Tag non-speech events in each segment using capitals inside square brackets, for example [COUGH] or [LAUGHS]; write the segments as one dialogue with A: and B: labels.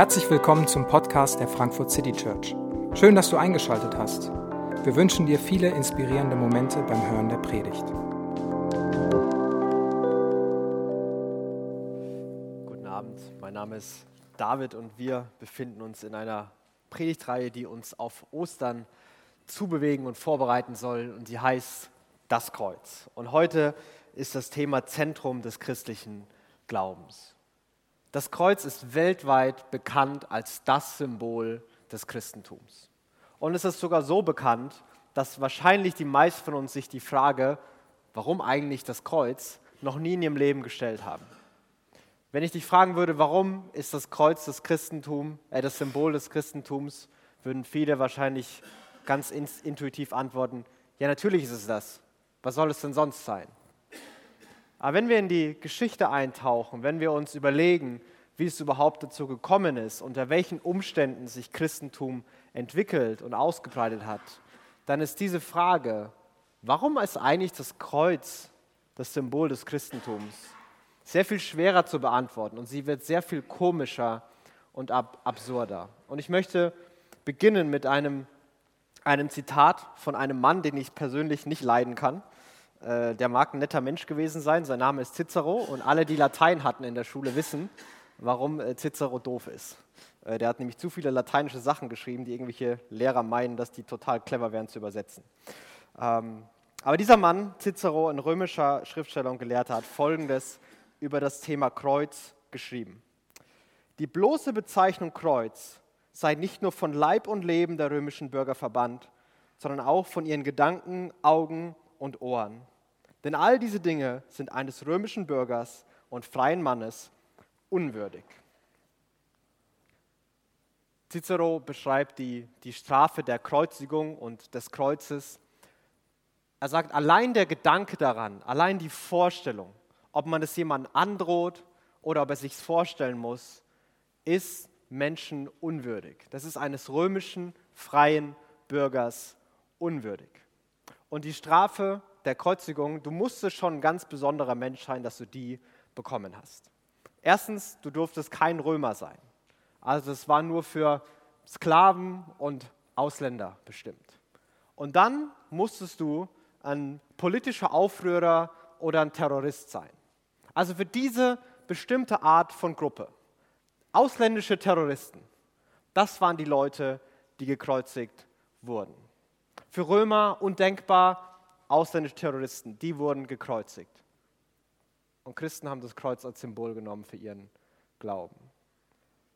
A: Herzlich willkommen zum Podcast der Frankfurt City Church. Schön, dass du eingeschaltet hast. Wir wünschen dir viele inspirierende Momente beim Hören der Predigt.
B: Guten Abend, mein Name ist David und wir befinden uns in einer Predigtreihe, die uns auf Ostern zubewegen und vorbereiten soll und die heißt Das Kreuz. Und heute ist das Thema Zentrum des christlichen Glaubens. Das Kreuz ist weltweit bekannt als das Symbol des Christentums. Und es ist sogar so bekannt, dass wahrscheinlich die meisten von uns sich die Frage, warum eigentlich das Kreuz, noch nie in ihrem Leben gestellt haben. Wenn ich dich fragen würde, warum ist das Kreuz das Christentum, äh, das Symbol des Christentums, würden viele wahrscheinlich ganz intuitiv antworten, ja natürlich ist es das. Was soll es denn sonst sein? Aber wenn wir in die Geschichte eintauchen, wenn wir uns überlegen, wie es überhaupt dazu gekommen ist, unter welchen Umständen sich Christentum entwickelt und ausgebreitet hat, dann ist diese Frage, warum ist eigentlich das Kreuz das Symbol des Christentums, sehr viel schwerer zu beantworten und sie wird sehr viel komischer und ab absurder. Und ich möchte beginnen mit einem, einem Zitat von einem Mann, den ich persönlich nicht leiden kann. Äh, der mag ein netter Mensch gewesen sein, sein Name ist Cicero und alle, die Latein hatten in der Schule, wissen, warum äh, Cicero doof ist. Äh, der hat nämlich zu viele lateinische Sachen geschrieben, die irgendwelche Lehrer meinen, dass die total clever wären zu übersetzen. Ähm, aber dieser Mann, Cicero, ein römischer Schriftsteller und Gelehrter, hat Folgendes über das Thema Kreuz geschrieben. Die bloße Bezeichnung Kreuz sei nicht nur von Leib und Leben der römischen Bürger verbannt, sondern auch von ihren Gedanken, Augen und Ohren. Denn all diese Dinge sind eines römischen Bürgers und freien Mannes unwürdig. Cicero beschreibt die, die Strafe der Kreuzigung und des Kreuzes. Er sagt, allein der Gedanke daran, allein die Vorstellung, ob man es jemandem androht oder ob er sich vorstellen muss, ist Menschen unwürdig. Das ist eines römischen freien Bürgers unwürdig. Und die Strafe der Kreuzigung, du musstest schon ein ganz besonderer Mensch sein, dass du die bekommen hast. Erstens, du durftest kein Römer sein. Also es war nur für Sklaven und Ausländer bestimmt. Und dann musstest du ein politischer Aufrührer oder ein Terrorist sein. Also für diese bestimmte Art von Gruppe. Ausländische Terroristen, das waren die Leute, die gekreuzigt wurden. Für Römer undenkbar, ausländische Terroristen, die wurden gekreuzigt. Und Christen haben das Kreuz als Symbol genommen für ihren Glauben.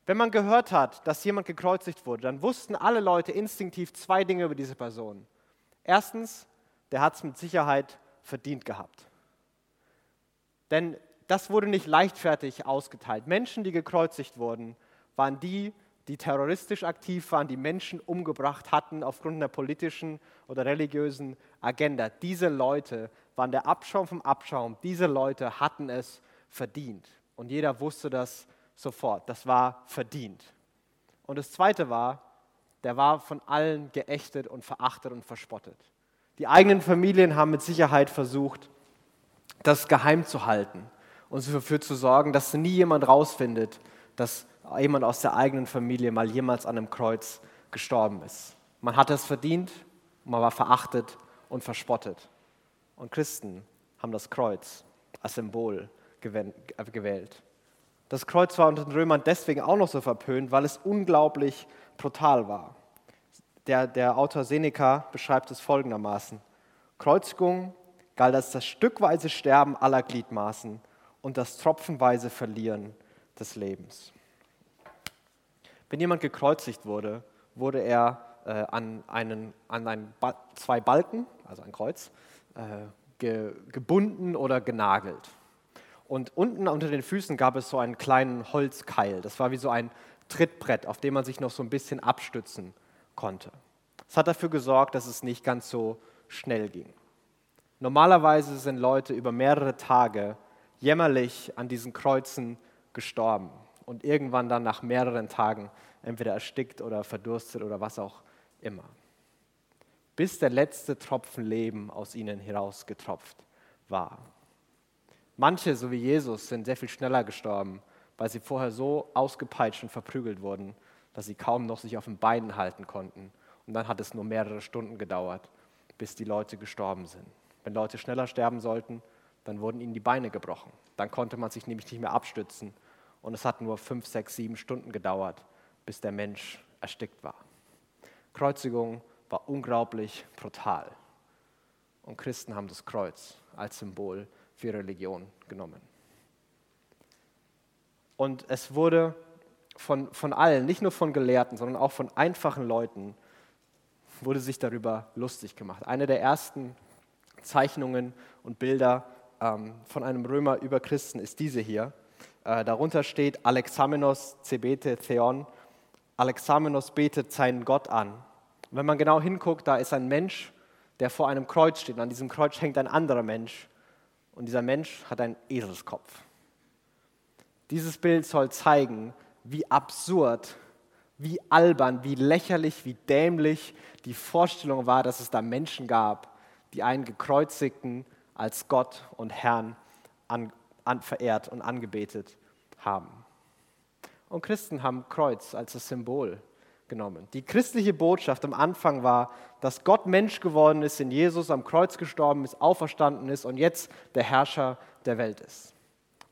B: Wenn man gehört hat, dass jemand gekreuzigt wurde, dann wussten alle Leute instinktiv zwei Dinge über diese Person. Erstens, der hat es mit Sicherheit verdient gehabt. Denn das wurde nicht leichtfertig ausgeteilt. Menschen, die gekreuzigt wurden, waren die, die terroristisch aktiv waren, die Menschen umgebracht hatten aufgrund einer politischen oder religiösen Agenda. Diese Leute waren der Abschaum vom Abschaum. Diese Leute hatten es verdient. Und jeder wusste das sofort. Das war verdient. Und das Zweite war, der war von allen geächtet und verachtet und verspottet. Die eigenen Familien haben mit Sicherheit versucht, das geheim zu halten und dafür zu sorgen, dass nie jemand rausfindet, dass jemand aus der eigenen Familie mal jemals an einem Kreuz gestorben ist. Man hat es verdient, man war verachtet und verspottet. Und Christen haben das Kreuz als Symbol gewählt. Das Kreuz war unter den Römern deswegen auch noch so verpönt, weil es unglaublich brutal war. Der, der Autor Seneca beschreibt es folgendermaßen. Kreuzigung galt als das stückweise Sterben aller Gliedmaßen und das tropfenweise Verlieren des Lebens. Wenn jemand gekreuzigt wurde, wurde er äh, an, einen, an einen ba zwei Balken, also ein Kreuz, äh, ge gebunden oder genagelt. Und unten unter den Füßen gab es so einen kleinen Holzkeil. Das war wie so ein Trittbrett, auf dem man sich noch so ein bisschen abstützen konnte. Das hat dafür gesorgt, dass es nicht ganz so schnell ging. Normalerweise sind Leute über mehrere Tage jämmerlich an diesen Kreuzen gestorben und irgendwann dann nach mehreren Tagen entweder erstickt oder verdurstet oder was auch immer. Bis der letzte Tropfen Leben aus ihnen herausgetropft war. Manche, so wie Jesus, sind sehr viel schneller gestorben. weil sie vorher so ausgepeitscht und verprügelt wurden, dass sie kaum noch sich auf den Beinen halten konnten. Und dann hat es nur mehrere Stunden gedauert, bis die Leute gestorben sind. Wenn Leute schneller sterben sollten, dann wurden ihnen die Beine gebrochen. Dann konnte man sich nämlich nicht mehr abstützen. Und es hat nur fünf, sechs, sieben Stunden gedauert, bis der Mensch erstickt war. Kreuzigung war unglaublich brutal. Und Christen haben das Kreuz als Symbol für ihre Religion genommen. Und es wurde von, von allen, nicht nur von Gelehrten, sondern auch von einfachen Leuten, wurde sich darüber lustig gemacht. Eine der ersten Zeichnungen und Bilder ähm, von einem Römer über Christen ist diese hier. Äh, darunter steht Alexamenos cebete Theon. Alexamenos betet seinen Gott an. Und wenn man genau hinguckt, da ist ein Mensch, der vor einem Kreuz steht. Und an diesem Kreuz hängt ein anderer Mensch. Und dieser Mensch hat einen Eselskopf. Dieses Bild soll zeigen, wie absurd, wie albern, wie lächerlich, wie dämlich die Vorstellung war, dass es da Menschen gab, die einen gekreuzigten als Gott und Herrn an, an, verehrt und angebetet haben. Und Christen haben Kreuz als das Symbol genommen. Die christliche Botschaft am Anfang war, dass Gott Mensch geworden ist, in Jesus am Kreuz gestorben ist, auferstanden ist und jetzt der Herrscher der Welt ist.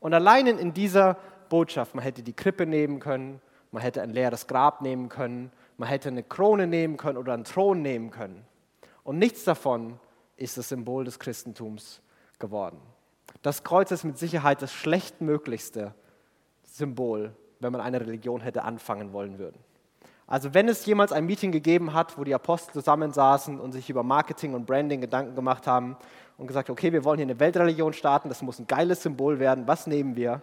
B: Und allein in dieser Botschaft, man hätte die Krippe nehmen können, man hätte ein leeres Grab nehmen können, man hätte eine Krone nehmen können oder einen Thron nehmen können. Und nichts davon ist das Symbol des Christentums geworden. Das Kreuz ist mit Sicherheit das schlechtmöglichste Symbol, wenn man eine Religion hätte anfangen wollen würden. Also wenn es jemals ein Meeting gegeben hat, wo die Apostel zusammensaßen und sich über Marketing und Branding Gedanken gemacht haben und gesagt, okay, wir wollen hier eine Weltreligion starten, das muss ein geiles Symbol werden, was nehmen wir?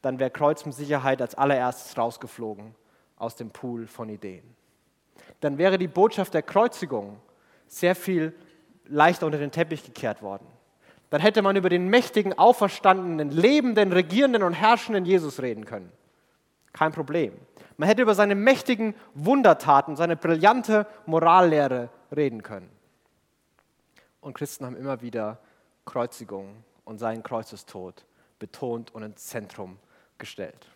B: Dann wäre Kreuz mit Sicherheit als allererstes rausgeflogen aus dem Pool von Ideen. Dann wäre die Botschaft der Kreuzigung sehr viel leichter unter den Teppich gekehrt worden. Dann hätte man über den mächtigen, auferstandenen, lebenden, regierenden und herrschenden Jesus reden können. Kein Problem. Man hätte über seine mächtigen Wundertaten, seine brillante Morallehre reden können. Und Christen haben immer wieder Kreuzigung und seinen Kreuzestod betont und ins Zentrum gestellt.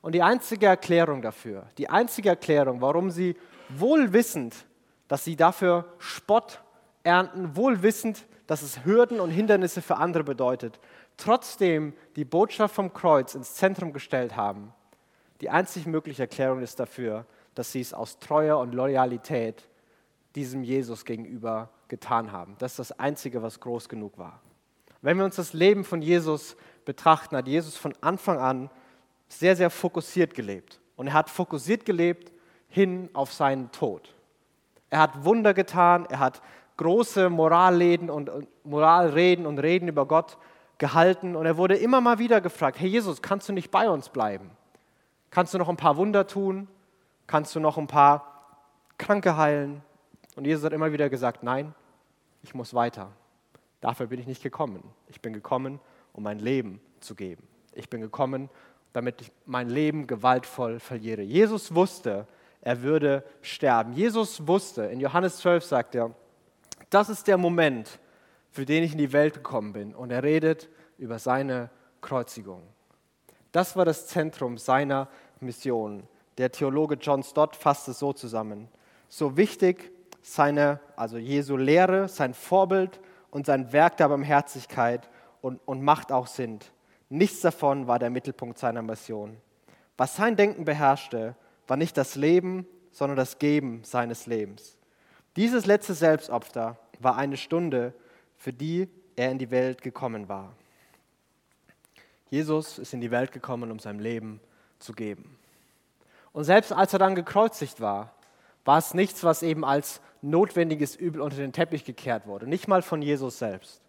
B: Und die einzige Erklärung dafür, die einzige Erklärung, warum sie wohl wissend, dass sie dafür Spott ernten, wohl wissend, dass es Hürden und Hindernisse für andere bedeutet, trotzdem die Botschaft vom Kreuz ins Zentrum gestellt haben. Die einzig mögliche Erklärung ist dafür, dass sie es aus Treue und Loyalität diesem Jesus gegenüber getan haben. Das ist das Einzige, was groß genug war. Wenn wir uns das Leben von Jesus betrachten, hat Jesus von Anfang an sehr, sehr fokussiert gelebt. Und er hat fokussiert gelebt hin auf seinen Tod. Er hat Wunder getan, er hat große Moralreden und, Moralreden und Reden über Gott gehalten und er wurde immer mal wieder gefragt, hey Jesus, kannst du nicht bei uns bleiben? Kannst du noch ein paar Wunder tun? Kannst du noch ein paar Kranke heilen? Und Jesus hat immer wieder gesagt, nein, ich muss weiter. Dafür bin ich nicht gekommen. Ich bin gekommen, um mein Leben zu geben. Ich bin gekommen, damit ich mein Leben gewaltvoll verliere. Jesus wusste, er würde sterben. Jesus wusste, in Johannes 12 sagt er, das ist der Moment, für den ich in die Welt gekommen bin. Und er redet über seine Kreuzigung. Das war das Zentrum seiner Mission. Der Theologe John Stott fasst es so zusammen. So wichtig seine, also Jesu Lehre, sein Vorbild und sein Werk der Barmherzigkeit und, und Macht auch sind. Nichts davon war der Mittelpunkt seiner Mission. Was sein Denken beherrschte, war nicht das Leben, sondern das Geben seines Lebens. Dieses letzte Selbstopfer war eine Stunde, für die er in die Welt gekommen war. Jesus ist in die Welt gekommen, um sein Leben zu geben. Und selbst als er dann gekreuzigt war, war es nichts, was eben als notwendiges Übel unter den Teppich gekehrt wurde, nicht mal von Jesus selbst.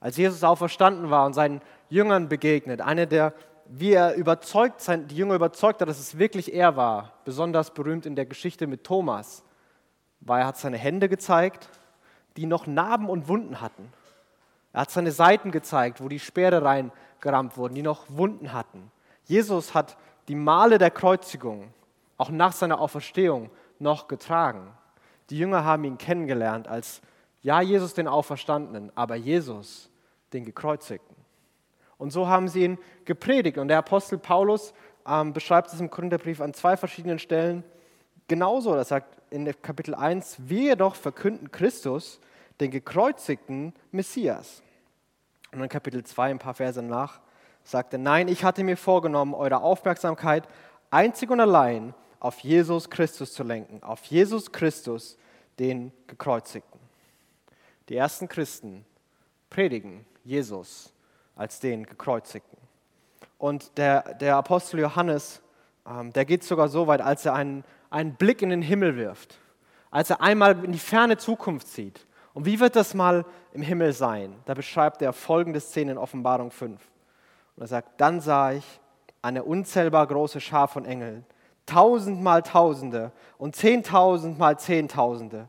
B: Als Jesus auferstanden war und seinen Jüngern begegnet, eine der, wie er überzeugt, die Jünger überzeugt hat, dass es wirklich er war, besonders berühmt in der Geschichte mit Thomas, weil er hat seine Hände gezeigt, die noch Narben und Wunden hatten. Er hat seine Seiten gezeigt, wo die Speere reingerammt wurden, die noch Wunden hatten. Jesus hat die Male der Kreuzigung auch nach seiner Auferstehung noch getragen. Die Jünger haben ihn kennengelernt als, ja, Jesus den Auferstandenen, aber Jesus den Gekreuzigten. Und so haben sie ihn gepredigt. Und der Apostel Paulus ähm, beschreibt es im Korintherbrief an zwei verschiedenen Stellen genauso. Er sagt in Kapitel 1, wir jedoch verkünden Christus, den gekreuzigten Messias. Und in Kapitel 2, ein paar Verse nach, sagt er, nein, ich hatte mir vorgenommen, eure Aufmerksamkeit einzig und allein auf Jesus Christus zu lenken, auf Jesus Christus, den gekreuzigten. Die ersten Christen predigen Jesus als den gekreuzigten. Und der, der Apostel Johannes, ähm, der geht sogar so weit, als er einen, einen Blick in den Himmel wirft, als er einmal in die ferne Zukunft sieht. Und wie wird das mal im Himmel sein? Da beschreibt er folgende Szene in Offenbarung 5. Und er sagt, dann sah ich eine unzählbar große Schar von Engeln, tausendmal Tausende und zehntausendmal Zehntausende.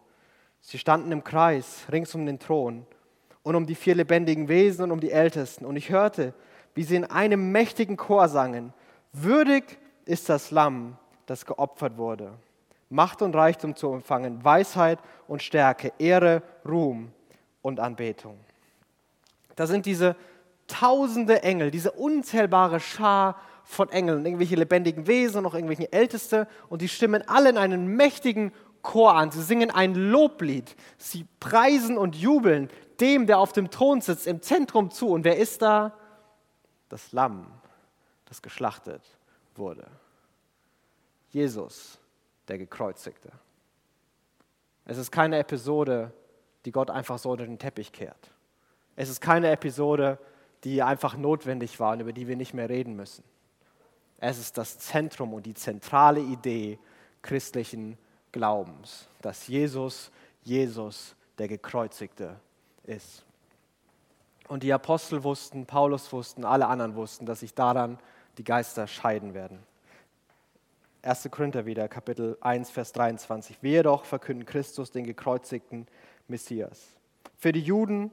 B: Sie standen im Kreis rings um den Thron und um die vier lebendigen Wesen und um die Ältesten. Und ich hörte, wie sie in einem mächtigen Chor sangen, würdig ist das Lamm, das geopfert wurde. Macht und Reichtum zu empfangen, Weisheit und Stärke, Ehre, Ruhm und Anbetung. Da sind diese tausende Engel, diese unzählbare Schar von Engeln, irgendwelche lebendigen Wesen und noch irgendwelche Älteste und die stimmen alle in einen mächtigen Chor an. Sie singen ein Loblied, sie preisen und jubeln dem, der auf dem Thron sitzt, im Zentrum zu. Und wer ist da? Das Lamm, das geschlachtet wurde. Jesus, der Gekreuzigte. Es ist keine Episode, die Gott einfach so unter den Teppich kehrt. Es ist keine Episode, die einfach notwendig war und über die wir nicht mehr reden müssen. Es ist das Zentrum und die zentrale Idee christlichen Glaubens, dass Jesus, Jesus, der Gekreuzigte, ist. Und die Apostel wussten, Paulus wussten, alle anderen wussten, dass sich daran die Geister scheiden werden. 1. Korinther wieder, Kapitel 1, Vers 23. Wir doch verkünden Christus, den gekreuzigten Messias. Für die Juden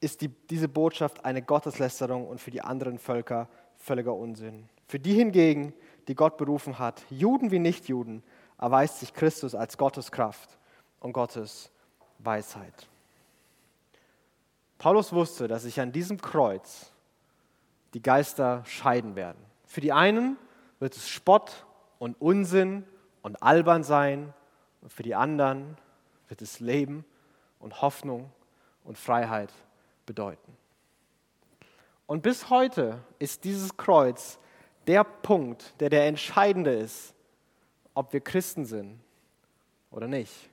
B: ist die, diese Botschaft eine Gotteslästerung und für die anderen Völker völliger Unsinn. Für die hingegen, die Gott berufen hat, Juden wie Nichtjuden, erweist sich Christus als Gottes Kraft und Gottes Weisheit. Paulus wusste, dass sich an diesem Kreuz die Geister scheiden werden. Für die einen wird es Spott und Unsinn und albern sein und für die anderen wird es Leben und Hoffnung und Freiheit bedeuten. Und bis heute ist dieses Kreuz der Punkt, der der entscheidende ist, ob wir Christen sind oder nicht.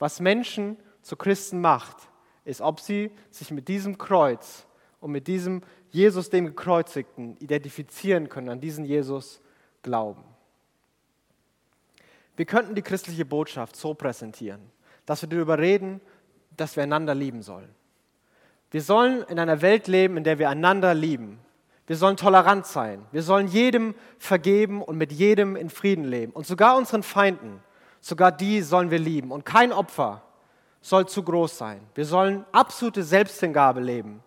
B: Was Menschen zu Christen macht, ist, ob sie sich mit diesem Kreuz und mit diesem Jesus, dem Gekreuzigten, identifizieren können, an diesen Jesus glauben. Wir könnten die christliche Botschaft so präsentieren, dass wir darüber reden, dass wir einander lieben sollen. Wir sollen in einer Welt leben, in der wir einander lieben. Wir sollen tolerant sein. Wir sollen jedem vergeben und mit jedem in Frieden leben. Und sogar unseren Feinden, sogar die sollen wir lieben. Und kein Opfer soll zu groß sein. Wir sollen absolute Selbsthingabe leben,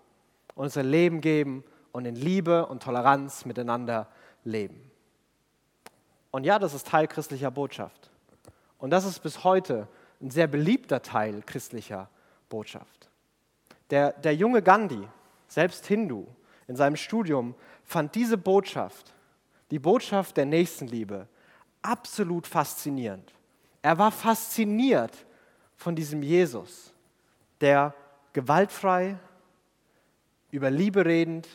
B: unser Leben geben und in Liebe und Toleranz miteinander leben. Und ja, das ist Teil christlicher Botschaft. Und das ist bis heute ein sehr beliebter Teil christlicher Botschaft. Der, der junge Gandhi, selbst Hindu, in seinem Studium fand diese Botschaft, die Botschaft der Nächstenliebe, absolut faszinierend. Er war fasziniert von diesem Jesus, der gewaltfrei, über Liebe redend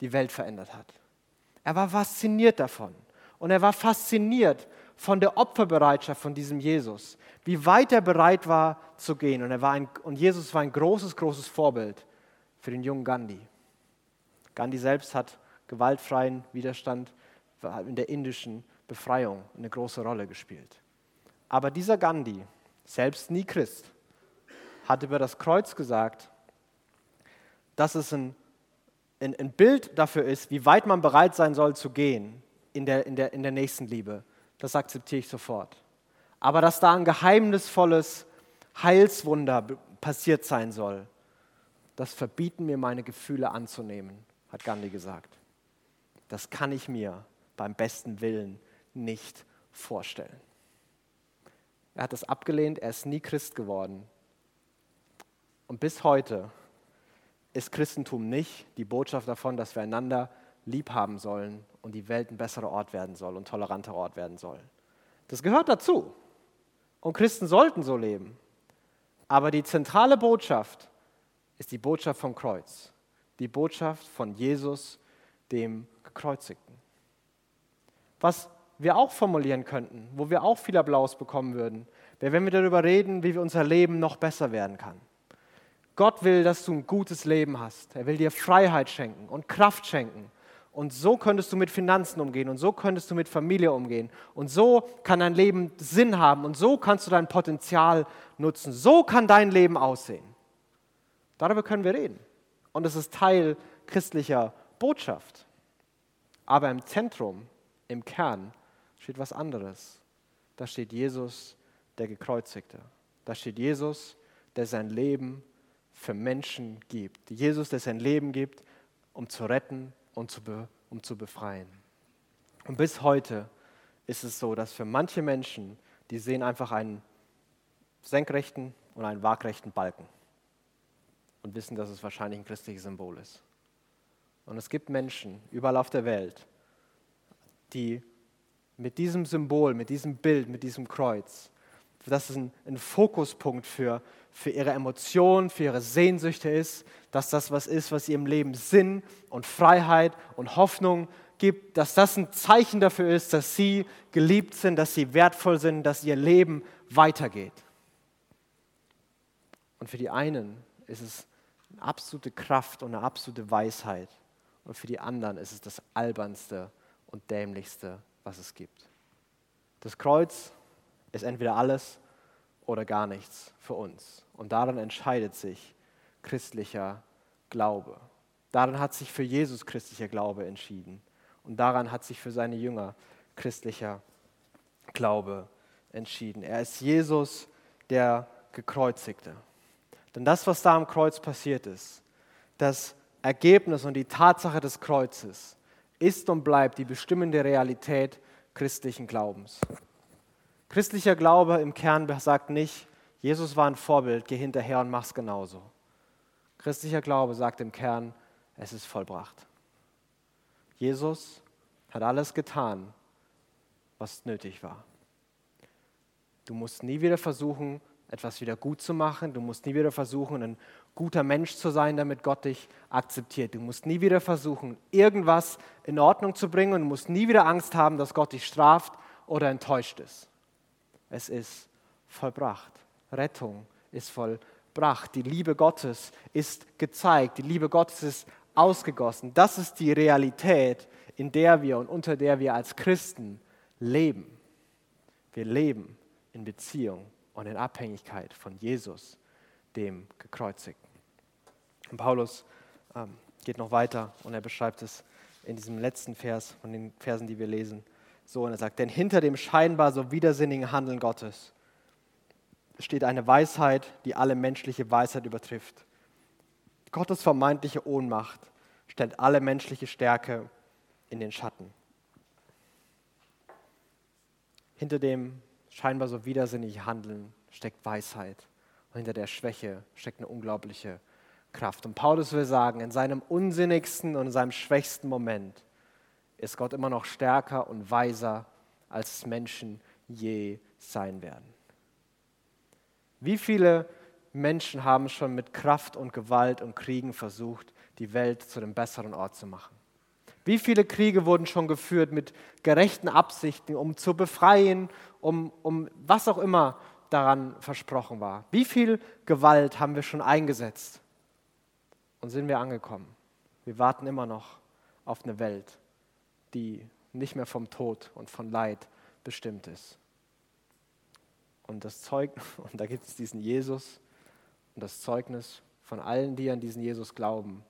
B: die Welt verändert hat. Er war fasziniert davon. Und er war fasziniert von der Opferbereitschaft von diesem Jesus, wie weit er bereit war zu gehen. Und, er war ein, und Jesus war ein großes, großes Vorbild für den jungen Gandhi. Gandhi selbst hat gewaltfreien Widerstand in der indischen Befreiung eine große Rolle gespielt. Aber dieser Gandhi, selbst nie Christ, hat über das Kreuz gesagt, dass es ein, ein, ein, Bild dafür ist, wie weit man bereit sein soll zu gehen in der, in, der, in der Nächstenliebe. Das akzeptiere ich sofort. Aber dass da ein geheimnisvolles Heilswunder passiert sein soll, das verbieten mir meine Gefühle anzunehmen, hat Gandhi gesagt. Das kann ich mir beim besten Willen nicht vorstellen. Er hat das abgelehnt, er ist nie Christ geworden. Und bis heute ist Christentum nicht die Botschaft davon, dass wir einander lieb haben sollen und die Welt ein besserer Ort werden soll und toleranter Ort werden soll. Das gehört dazu. Und Christen sollten so leben. Aber die zentrale Botschaft ist die Botschaft vom Kreuz. Die Botschaft von Jesus, dem Gekreuzigten. Was wir auch formulieren könnten, wo wir auch viel Applaus bekommen würden, wäre, wenn wir darüber reden, wie unser Leben noch besser werden kann. Gott will, dass du ein gutes Leben hast. Er will dir Freiheit schenken und Kraft schenken. Und so könntest du mit Finanzen umgehen und so könntest du mit Familie umgehen. Und so kann dein Leben Sinn haben und so kannst du dein Potenzial nutzen. So kann dein Leben aussehen. Darüber können wir reden. Und es ist Teil christlicher Botschaft. Aber im Zentrum, im Kern, steht was anderes. Da steht Jesus, der Gekreuzigte. Da steht Jesus, der sein Leben für Menschen gibt. Jesus, der sein Leben gibt, um zu retten und zu um zu befreien. Und bis heute ist es so, dass für manche Menschen, die sehen einfach einen senkrechten und einen waagrechten Balken und wissen, dass es wahrscheinlich ein christliches Symbol ist. Und es gibt Menschen überall auf der Welt, die mit diesem Symbol, mit diesem Bild, mit diesem Kreuz, das ist ein, ein Fokuspunkt für, für ihre Emotionen, für ihre Sehnsüchte ist, dass das was ist, was ihrem Leben Sinn und Freiheit und Hoffnung gibt, dass das ein Zeichen dafür ist, dass sie geliebt sind, dass sie wertvoll sind, dass ihr Leben weitergeht. Und für die einen ist es eine absolute Kraft und eine absolute Weisheit. Und für die anderen ist es das albernste und dämlichste, was es gibt. Das Kreuz ist entweder alles oder gar nichts für uns. Und daran entscheidet sich christlicher Glaube. Daran hat sich für Jesus christlicher Glaube entschieden. Und daran hat sich für seine Jünger christlicher Glaube entschieden. Er ist Jesus, der gekreuzigte. Denn das, was da am Kreuz passiert ist, das Ergebnis und die Tatsache des Kreuzes, ist und bleibt die bestimmende Realität christlichen Glaubens. Christlicher Glaube im Kern sagt nicht, Jesus war ein Vorbild, geh hinterher und mach's genauso. Christlicher Glaube sagt im Kern, es ist vollbracht. Jesus hat alles getan, was nötig war. Du musst nie wieder versuchen, etwas wieder gut zu machen. Du musst nie wieder versuchen, ein guter Mensch zu sein, damit Gott dich akzeptiert. Du musst nie wieder versuchen, irgendwas in Ordnung zu bringen und du musst nie wieder Angst haben, dass Gott dich straft oder enttäuscht ist. Es ist vollbracht. Rettung ist vollbracht. Die Liebe Gottes ist gezeigt. Die Liebe Gottes ist ausgegossen. Das ist die Realität, in der wir und unter der wir als Christen leben. Wir leben in Beziehung und in Abhängigkeit von Jesus, dem Gekreuzigten. Und Paulus ähm, geht noch weiter und er beschreibt es in diesem letzten Vers von den Versen, die wir lesen, so. Und er sagt, denn hinter dem scheinbar so widersinnigen Handeln Gottes steht eine Weisheit, die alle menschliche Weisheit übertrifft. Gottes vermeintliche Ohnmacht stellt alle menschliche Stärke in den Schatten. Hinter dem scheinbar so widersinnigen Handeln steckt Weisheit. Und hinter der Schwäche steckt eine unglaubliche Kraft. Und Paulus will sagen, in seinem unsinnigsten und in seinem schwächsten Moment ist Gott immer noch stärker und weiser, als Menschen je sein werden. Wie viele Menschen haben schon mit Kraft und Gewalt und Kriegen versucht, die Welt zu einem besseren Ort zu machen? Wie viele Kriege wurden schon geführt mit gerechten Absichten, um zu befreien, um, um was auch immer daran versprochen war? Wie viel Gewalt haben wir schon eingesetzt? Und sind wir angekommen? Wir warten immer noch auf eine Welt, die nicht mehr vom Tod und von Leid bestimmt ist. Und das Zeug, [LAUGHS] und da gibt es diesen Jesus und das Zeugnis von allen, die an diesen Jesus glauben,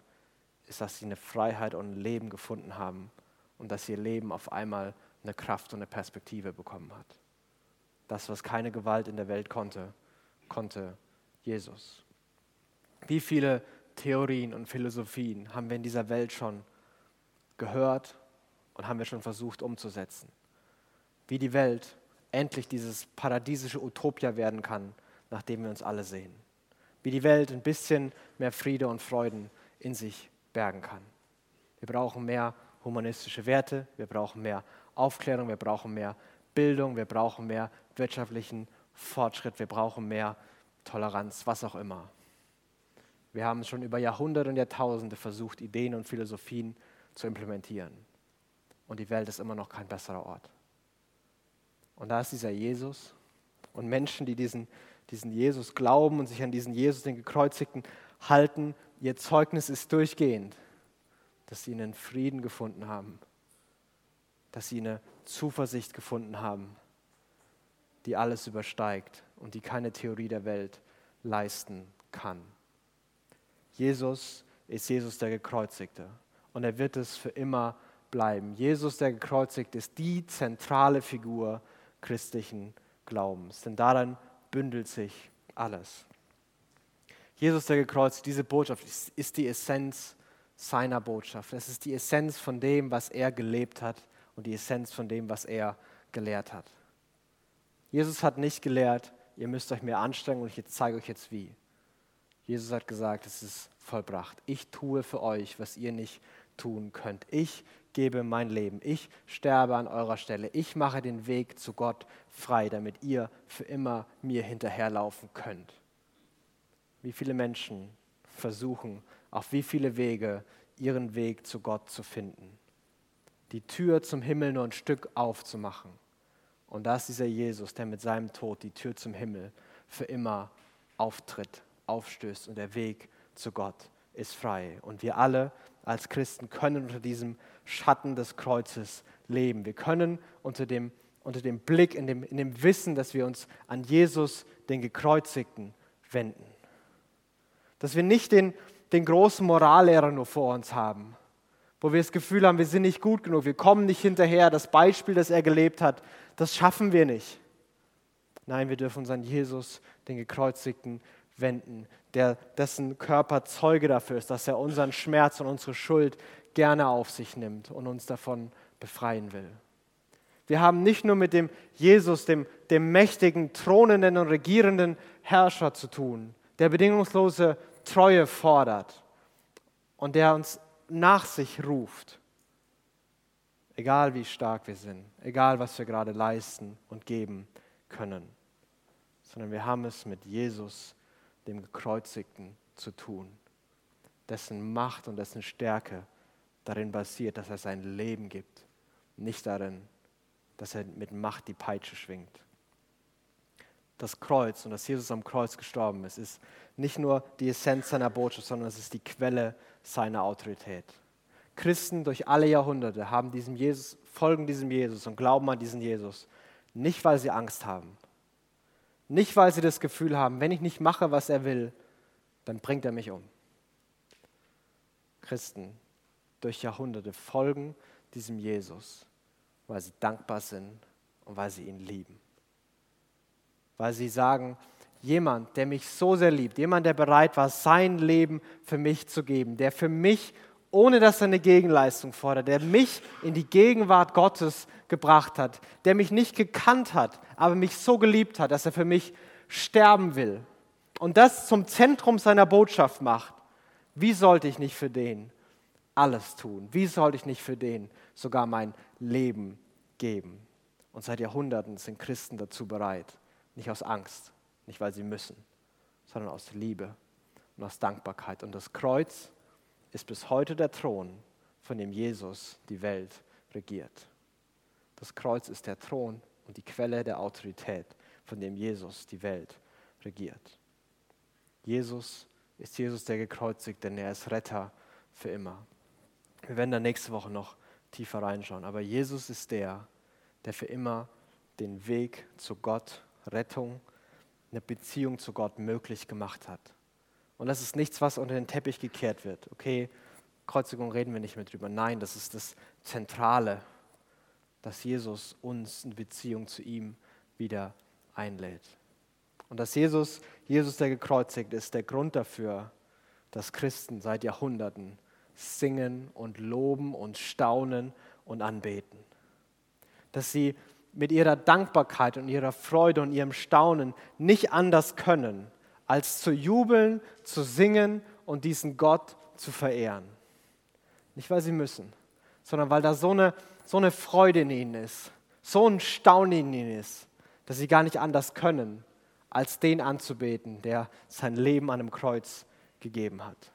B: ist, dass sie eine Freiheit und ein Leben gefunden haben und dass ihr Leben auf einmal eine Kraft und eine Perspektive bekommen hat. Das, was keine Gewalt in der Welt konnte, konnte Jesus. Wie viele Theorien und Philosophien haben wir in dieser Welt schon gehört und haben wir schon versucht umzusetzen. Wie die Welt endlich dieses paradiesische Utopia werden kann, nach dem wir uns alle sehen. Wie die Welt ein bisschen mehr Friede und Freuden in sich bergen kann. Wir brauchen mehr humanistische Werte, wir brauchen mehr Aufklärung, wir brauchen mehr Bildung, wir brauchen mehr wirtschaftlichen Fortschritt, wir brauchen mehr Toleranz, was auch immer. Wir haben schon über Jahrhunderte und Jahrtausende versucht, Ideen und Philosophien zu implementieren. Und die Welt ist immer noch kein besserer Ort. Und da ist dieser Jesus und Menschen, die diesen, diesen Jesus glauben und sich an diesen Jesus, den Gekreuzigten, halten, ihr Zeugnis ist durchgehend, dass sie einen Frieden gefunden haben, dass sie eine Zuversicht gefunden haben, die alles übersteigt und die keine Theorie der Welt leisten kann. Jesus ist Jesus der Gekreuzigte und er wird es für immer bleiben. Jesus der Gekreuzigte ist die zentrale Figur christlichen Glaubens, denn daran bündelt sich alles. Jesus der Gekreuzigte, diese Botschaft ist, ist die Essenz seiner Botschaft. Es ist die Essenz von dem, was er gelebt hat und die Essenz von dem, was er gelehrt hat. Jesus hat nicht gelehrt, ihr müsst euch mehr anstrengen und ich zeige euch jetzt wie. Jesus hat gesagt, es ist vollbracht. Ich tue für euch, was ihr nicht tun könnt. Ich gebe mein Leben. Ich sterbe an eurer Stelle. Ich mache den Weg zu Gott frei, damit ihr für immer mir hinterherlaufen könnt. Wie viele Menschen versuchen, auf wie viele Wege ihren Weg zu Gott zu finden. Die Tür zum Himmel nur ein Stück aufzumachen. Und da ist dieser Jesus, der mit seinem Tod die Tür zum Himmel für immer auftritt, aufstößt und der Weg zu Gott ist frei. Und wir alle als Christen können unter diesem Schatten des Kreuzes leben. Wir können unter dem, unter dem Blick, in dem, in dem Wissen, dass wir uns an Jesus, den Gekreuzigten, wenden. Dass wir nicht den, den großen Morallehrer nur vor uns haben, wo wir das Gefühl haben, wir sind nicht gut genug, wir kommen nicht hinterher, das Beispiel, das er gelebt hat, das schaffen wir nicht. Nein, wir dürfen uns an Jesus, den Gekreuzigten, wenden, der, dessen Körper Zeuge dafür ist, dass er unseren Schmerz und unsere Schuld gerne auf sich nimmt und uns davon befreien will. Wir haben nicht nur mit dem Jesus, dem, dem mächtigen, thronenden und regierenden Herrscher zu tun, der bedingungslose Treue fordert und der uns nach sich ruft, egal wie stark wir sind, egal was wir gerade leisten und geben können, sondern wir haben es mit Jesus, dem Gekreuzigten, zu tun, dessen Macht und dessen Stärke darin basiert, dass er sein Leben gibt, nicht darin, dass er mit Macht die Peitsche schwingt. Das Kreuz und dass Jesus am Kreuz gestorben ist, ist nicht nur die Essenz seiner Botschaft, sondern es ist die Quelle seiner Autorität. Christen durch alle Jahrhunderte haben diesem Jesus, folgen diesem Jesus und glauben an diesen Jesus, nicht weil sie Angst haben, nicht weil sie das Gefühl haben, wenn ich nicht mache, was er will, dann bringt er mich um. Christen durch Jahrhunderte folgen diesem Jesus, weil sie dankbar sind und weil sie ihn lieben. Weil sie sagen, jemand, der mich so sehr liebt, jemand, der bereit war, sein Leben für mich zu geben, der für mich, ohne dass er eine Gegenleistung fordert, der mich in die Gegenwart Gottes gebracht hat, der mich nicht gekannt hat, aber mich so geliebt hat, dass er für mich sterben will und das zum Zentrum seiner Botschaft macht. Wie sollte ich nicht für den alles tun? Wie sollte ich nicht für den sogar mein Leben geben? Und seit Jahrhunderten sind Christen dazu bereit, nicht aus Angst, nicht weil sie müssen, sondern aus Liebe und aus Dankbarkeit. Und das Kreuz ist bis heute der Thron, von dem Jesus die Welt regiert. Das Kreuz ist der Thron und die Quelle der Autorität, von dem Jesus die Welt regiert. Jesus ist Jesus der Gekreuzigte, denn er ist Retter für immer. Wir werden da nächste Woche noch tiefer reinschauen. Aber Jesus ist der, der für immer den Weg zu Gott, Rettung, eine Beziehung zu Gott möglich gemacht hat. Und das ist nichts, was unter den Teppich gekehrt wird. Okay, Kreuzigung reden wir nicht mehr drüber. Nein, das ist das Zentrale, dass Jesus uns in Beziehung zu ihm wieder einlädt. Und dass Jesus, Jesus der gekreuzigt ist, der Grund dafür, dass Christen seit Jahrhunderten singen und loben und staunen und anbeten. Dass sie mit ihrer Dankbarkeit und ihrer Freude und ihrem Staunen nicht anders können, als zu jubeln, zu singen und diesen Gott zu verehren. Nicht, weil sie müssen, sondern weil da so eine, so eine Freude in ihnen ist, so ein Staunen in ihnen ist, dass sie gar nicht anders können, als den anzubeten, der sein Leben an einem Kreuz gegeben hat.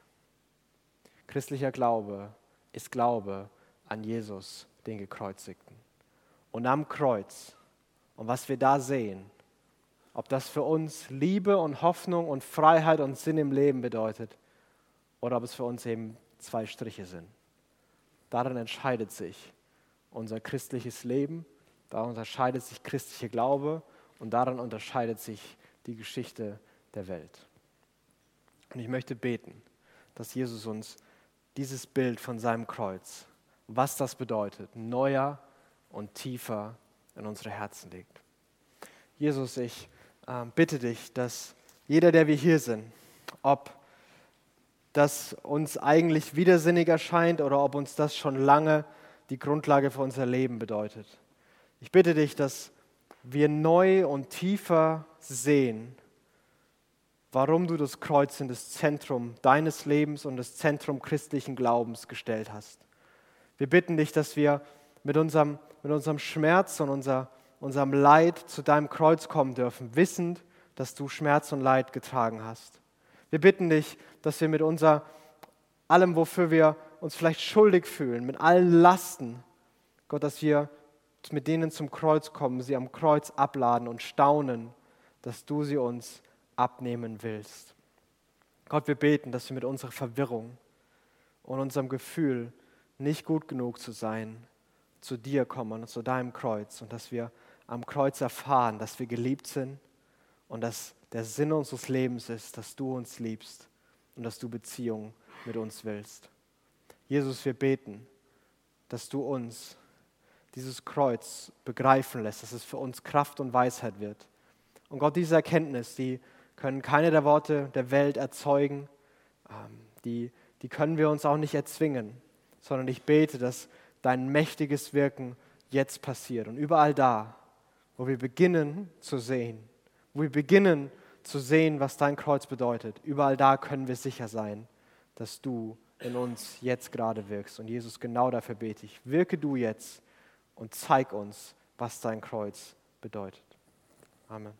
B: Christlicher Glaube ist Glaube an Jesus, den Gekreuzigten. Und am Kreuz, und was wir da sehen, ob das für uns Liebe und Hoffnung und Freiheit und Sinn im Leben bedeutet oder ob es für uns eben zwei Striche sind. Darin entscheidet sich unser christliches Leben, darin unterscheidet sich christlicher Glaube und darin unterscheidet sich die Geschichte der Welt. Und ich möchte beten, dass Jesus uns dieses Bild von seinem Kreuz, was das bedeutet, neuer und tiefer in unsere Herzen legt. Jesus, ich bitte dich, dass jeder, der wir hier sind, ob das uns eigentlich widersinnig erscheint oder ob uns das schon lange die Grundlage für unser Leben bedeutet. Ich bitte dich, dass wir neu und tiefer sehen, warum du das Kreuz in das Zentrum deines Lebens und das Zentrum christlichen Glaubens gestellt hast. Wir bitten dich, dass wir mit unserem, mit unserem Schmerz und unser, unserem Leid zu deinem Kreuz kommen dürfen, wissend, dass du Schmerz und Leid getragen hast. Wir bitten dich, dass wir mit unser, allem, wofür wir uns vielleicht schuldig fühlen, mit allen Lasten, Gott, dass wir mit denen zum Kreuz kommen, sie am Kreuz abladen und staunen, dass du sie uns abnehmen willst. Gott, wir beten, dass wir mit unserer Verwirrung und unserem Gefühl, nicht gut genug zu sein, zu dir kommen und zu deinem Kreuz und dass wir am Kreuz erfahren, dass wir geliebt sind und dass der Sinn unseres Lebens ist, dass du uns liebst und dass du Beziehung mit uns willst. Jesus, wir beten, dass du uns dieses Kreuz begreifen lässt, dass es für uns Kraft und Weisheit wird. Und Gott, diese Erkenntnis, die können keine der Worte der Welt erzeugen, ähm, die, die können wir uns auch nicht erzwingen, sondern ich bete, dass dein mächtiges Wirken jetzt passiert. Und überall da, wo wir beginnen zu sehen, wo wir beginnen zu sehen, was dein Kreuz bedeutet, überall da können wir sicher sein, dass du in uns jetzt gerade wirkst. Und Jesus, genau dafür bete ich. Wirke du jetzt und zeig uns, was dein Kreuz bedeutet. Amen.